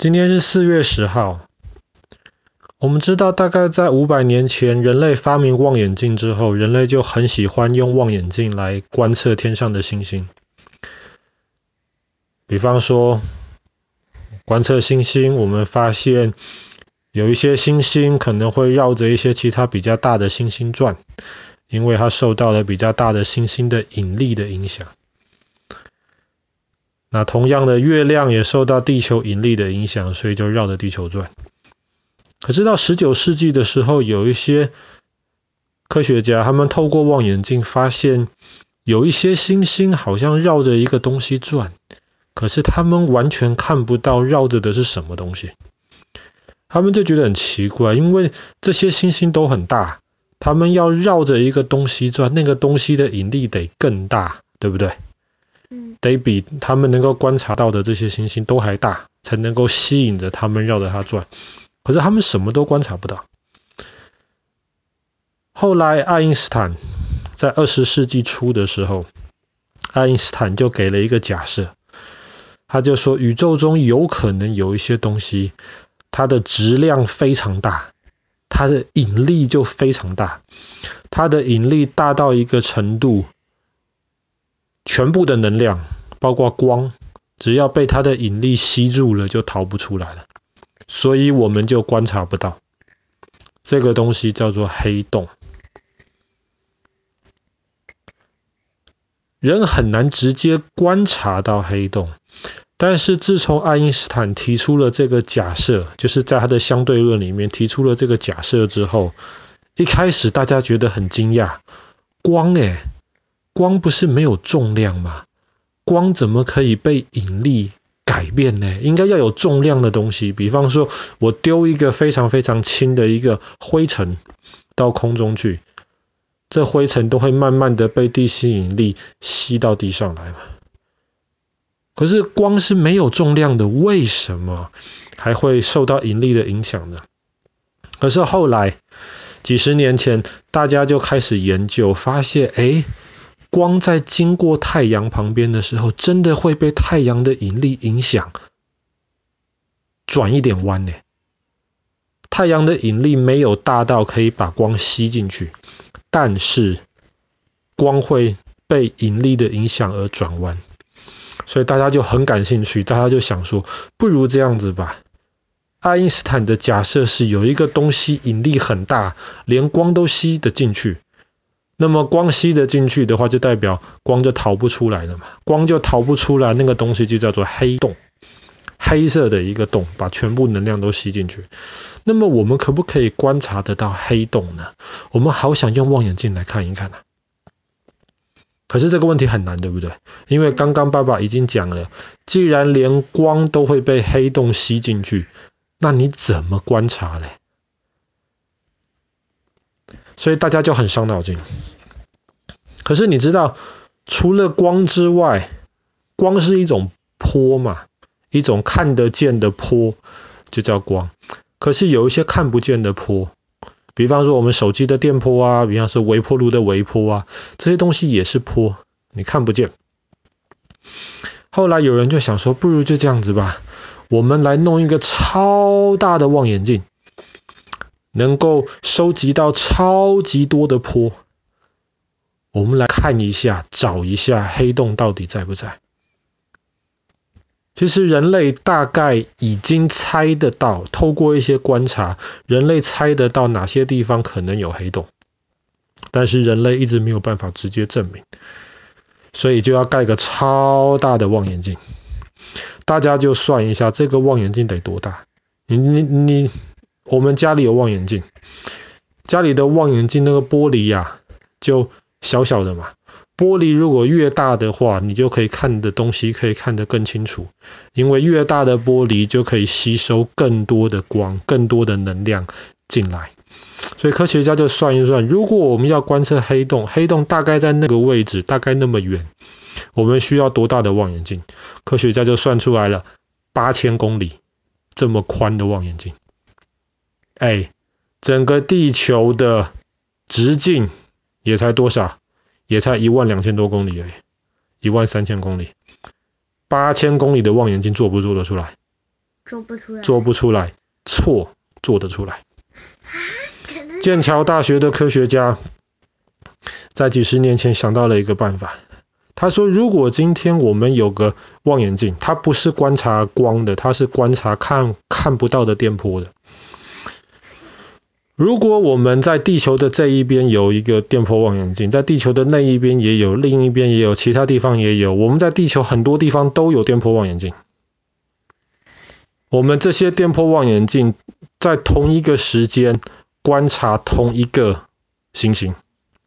今天是四月十号。我们知道，大概在五百年前，人类发明望远镜之后，人类就很喜欢用望远镜来观测天上的星星。比方说，观测星星，我们发现有一些星星可能会绕着一些其他比较大的星星转，因为它受到了比较大的星星的引力的影响。那同样的，月亮也受到地球引力的影响，所以就绕着地球转。可是到十九世纪的时候，有一些科学家，他们透过望远镜发现，有一些星星好像绕着一个东西转，可是他们完全看不到绕着的是什么东西。他们就觉得很奇怪，因为这些星星都很大，他们要绕着一个东西转，那个东西的引力得更大，对不对？得比他们能够观察到的这些星星都还大，才能够吸引着他们绕着它转。可是他们什么都观察不到。后来爱因斯坦在二十世纪初的时候，爱因斯坦就给了一个假设，他就说宇宙中有可能有一些东西，它的质量非常大，它的引力就非常大，它的引力大到一个程度。全部的能量，包括光，只要被它的引力吸住了，就逃不出来了。所以我们就观察不到。这个东西叫做黑洞。人很难直接观察到黑洞，但是自从爱因斯坦提出了这个假设，就是在他的相对论里面提出了这个假设之后，一开始大家觉得很惊讶，光诶。光不是没有重量吗？光怎么可以被引力改变呢？应该要有重量的东西，比方说我丢一个非常非常轻的一个灰尘到空中去，这灰尘都会慢慢的被地心引力吸到地上来嘛。可是光是没有重量的，为什么还会受到引力的影响呢？可是后来几十年前，大家就开始研究，发现诶。光在经过太阳旁边的时候，真的会被太阳的引力影响，转一点弯呢。太阳的引力没有大到可以把光吸进去，但是光会被引力的影响而转弯，所以大家就很感兴趣，大家就想说，不如这样子吧。爱因斯坦的假设是有一个东西引力很大，连光都吸得进去。那么光吸得进去的话，就代表光就逃不出来了嘛。光就逃不出来，那个东西就叫做黑洞，黑色的一个洞，把全部能量都吸进去。那么我们可不可以观察得到黑洞呢？我们好想用望远镜来看一看啊。可是这个问题很难，对不对？因为刚刚爸爸已经讲了，既然连光都会被黑洞吸进去，那你怎么观察嘞？所以大家就很伤脑筋。可是你知道，除了光之外，光是一种波嘛，一种看得见的波，就叫光。可是有一些看不见的波，比方说我们手机的电波啊，比方说微波炉的微波啊，这些东西也是波，你看不见。后来有人就想说，不如就这样子吧，我们来弄一个超大的望远镜。能够收集到超级多的波，我们来看一下，找一下黑洞到底在不在。其实人类大概已经猜得到，透过一些观察，人类猜得到哪些地方可能有黑洞，但是人类一直没有办法直接证明，所以就要盖个超大的望远镜。大家就算一下，这个望远镜得多大？你你你。我们家里有望远镜，家里的望远镜那个玻璃呀、就小小的嘛。玻璃如果越大的话，你就可以看的东西可以看得更清楚，因为越大的玻璃就可以吸收更多的光、更多的能量进来。所以科学家就算一算，如果我们要观测黑洞，黑洞大概在那个位置，大概那么远，我们需要多大的望远镜？科学家就算出来了，八千公里这么宽的望远镜。哎，整个地球的直径也才多少？也才一万两千多公里而已，一万三千公里。八千公里的望远镜做不做得出来？做不出来，做不出来，错，做得出来。剑桥大学的科学家在几十年前想到了一个办法。他说：“如果今天我们有个望远镜，它不是观察光的，它是观察看看不到的电波的。如果我们在地球的这一边有一个电波望远镜，在地球的那一边也有，另一边也有，其他地方也有，我们在地球很多地方都有电波望远镜。我们这些电波望远镜在同一个时间。”观察同一个星星，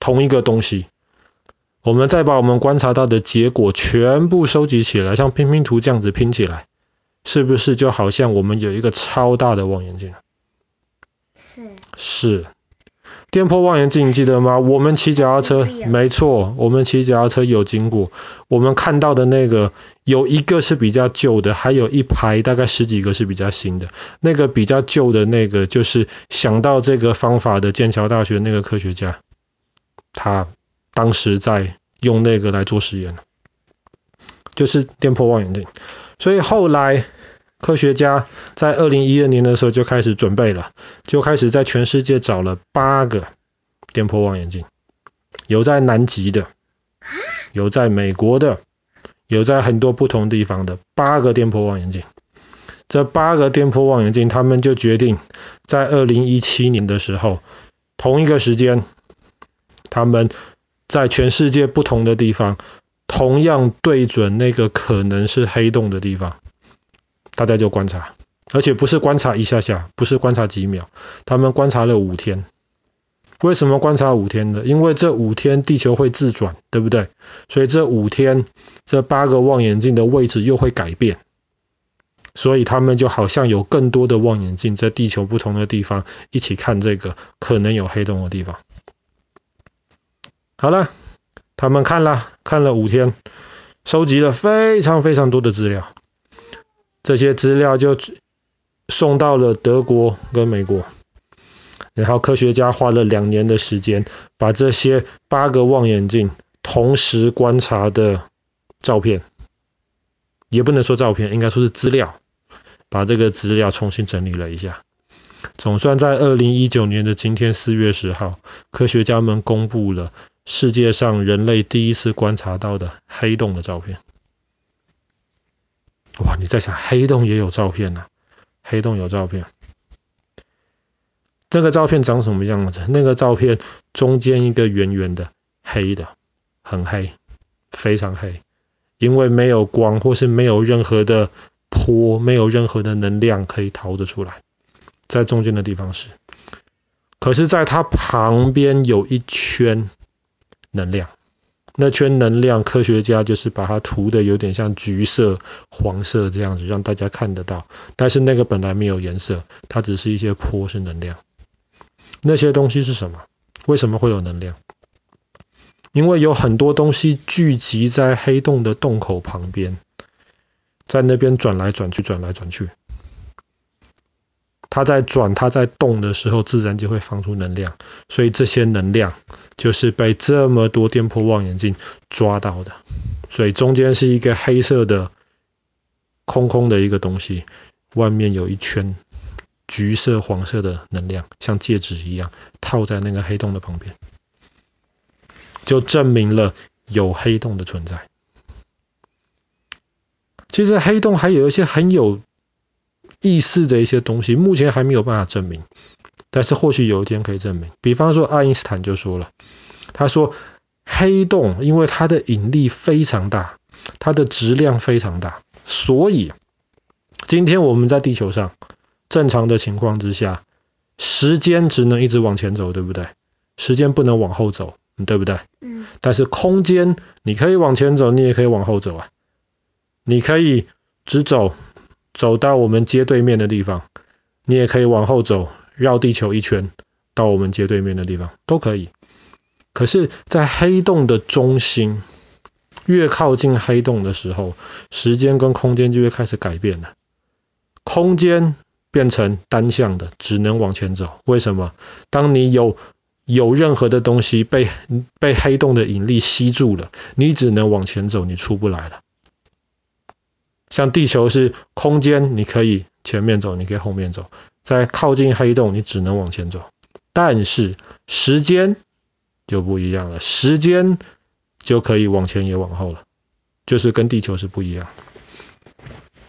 同一个东西，我们再把我们观察到的结果全部收集起来，像拼拼图这样子拼起来，是不是就好像我们有一个超大的望远镜？是。是。电波望远镜你记得吗？我们骑脚踏车，没错，我们骑脚踏车有经过，我们看到的那个有一个是比较旧的，还有一排大概十几个是比较新的。那个比较旧的那个，就是想到这个方法的剑桥大学那个科学家，他当时在用那个来做实验，就是电波望远镜。所以后来。科学家在二零一二年的时候就开始准备了，就开始在全世界找了八个电波望远镜，有在南极的，有在美国的，有在很多不同地方的八个电波望远镜。这八个电波望远镜，他们就决定在二零一七年的时候，同一个时间，他们在全世界不同的地方，同样对准那个可能是黑洞的地方。大家就观察，而且不是观察一下下，不是观察几秒，他们观察了五天。为什么观察五天呢？因为这五天地球会自转，对不对？所以这五天这八个望远镜的位置又会改变，所以他们就好像有更多的望远镜在地球不同的地方一起看这个可能有黑洞的地方。好了，他们看了看了五天，收集了非常非常多的资料。这些资料就送到了德国跟美国，然后科学家花了两年的时间，把这些八个望远镜同时观察的照片，也不能说照片，应该说是资料，把这个资料重新整理了一下。总算在二零一九年的今天四月十号，科学家们公布了世界上人类第一次观察到的黑洞的照片。哇！你在想黑洞也有照片呢？黑洞有照片，这个照片长什么样子？那个照片中间一个圆圆的黑的，很黑，非常黑，因为没有光或是没有任何的波，没有任何的能量可以逃得出来，在中间的地方是，可是在它旁边有一圈能量。那圈能量，科学家就是把它涂的有点像橘色、黄色这样子，让大家看得到。但是那个本来没有颜色，它只是一些波，是能量。那些东西是什么？为什么会有能量？因为有很多东西聚集在黑洞的洞口旁边，在那边转来转去，转来转去。它在转，它在动的时候，自然就会放出能量。所以这些能量就是被这么多电波望远镜抓到的。所以中间是一个黑色的空空的一个东西，外面有一圈橘色、黄色的能量，像戒指一样套在那个黑洞的旁边，就证明了有黑洞的存在。其实黑洞还有一些很有意思的一些东西，目前还没有办法证明，但是或许有一天可以证明。比方说，爱因斯坦就说了，他说黑洞因为它的引力非常大，它的质量非常大，所以今天我们在地球上正常的情况之下，时间只能一直往前走，对不对？时间不能往后走，对不对？嗯。但是空间你可以往前走，你也可以往后走啊，你可以直走。走到我们街对面的地方，你也可以往后走，绕地球一圈，到我们街对面的地方都可以。可是，在黑洞的中心，越靠近黑洞的时候，时间跟空间就会开始改变了。空间变成单向的，只能往前走。为什么？当你有有任何的东西被被黑洞的引力吸住了，你只能往前走，你出不来了。像地球是空间，你可以前面走，你可以后面走。在靠近黑洞，你只能往前走。但是时间就不一样了，时间就可以往前也往后了，就是跟地球是不一样。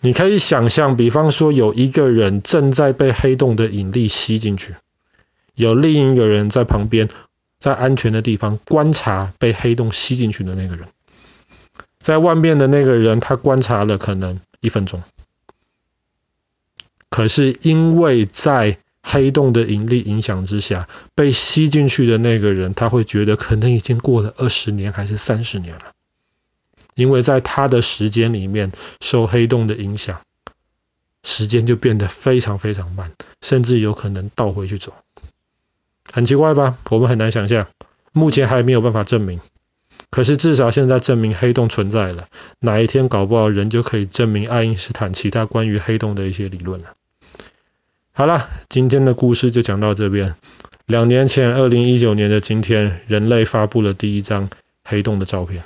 你可以想象，比方说有一个人正在被黑洞的引力吸进去，有另一个人在旁边，在安全的地方观察被黑洞吸进去的那个人。在外面的那个人，他观察了可能一分钟，可是因为在黑洞的引力影响之下，被吸进去的那个人，他会觉得可能已经过了二十年还是三十年了，因为在他的时间里面受黑洞的影响，时间就变得非常非常慢，甚至有可能倒回去走。很奇怪吧？我们很难想象，目前还没有办法证明。可是至少现在证明黑洞存在了，哪一天搞不好人就可以证明爱因斯坦其他关于黑洞的一些理论了。好了，今天的故事就讲到这边。两年前，二零一九年的今天，人类发布了第一张黑洞的照片。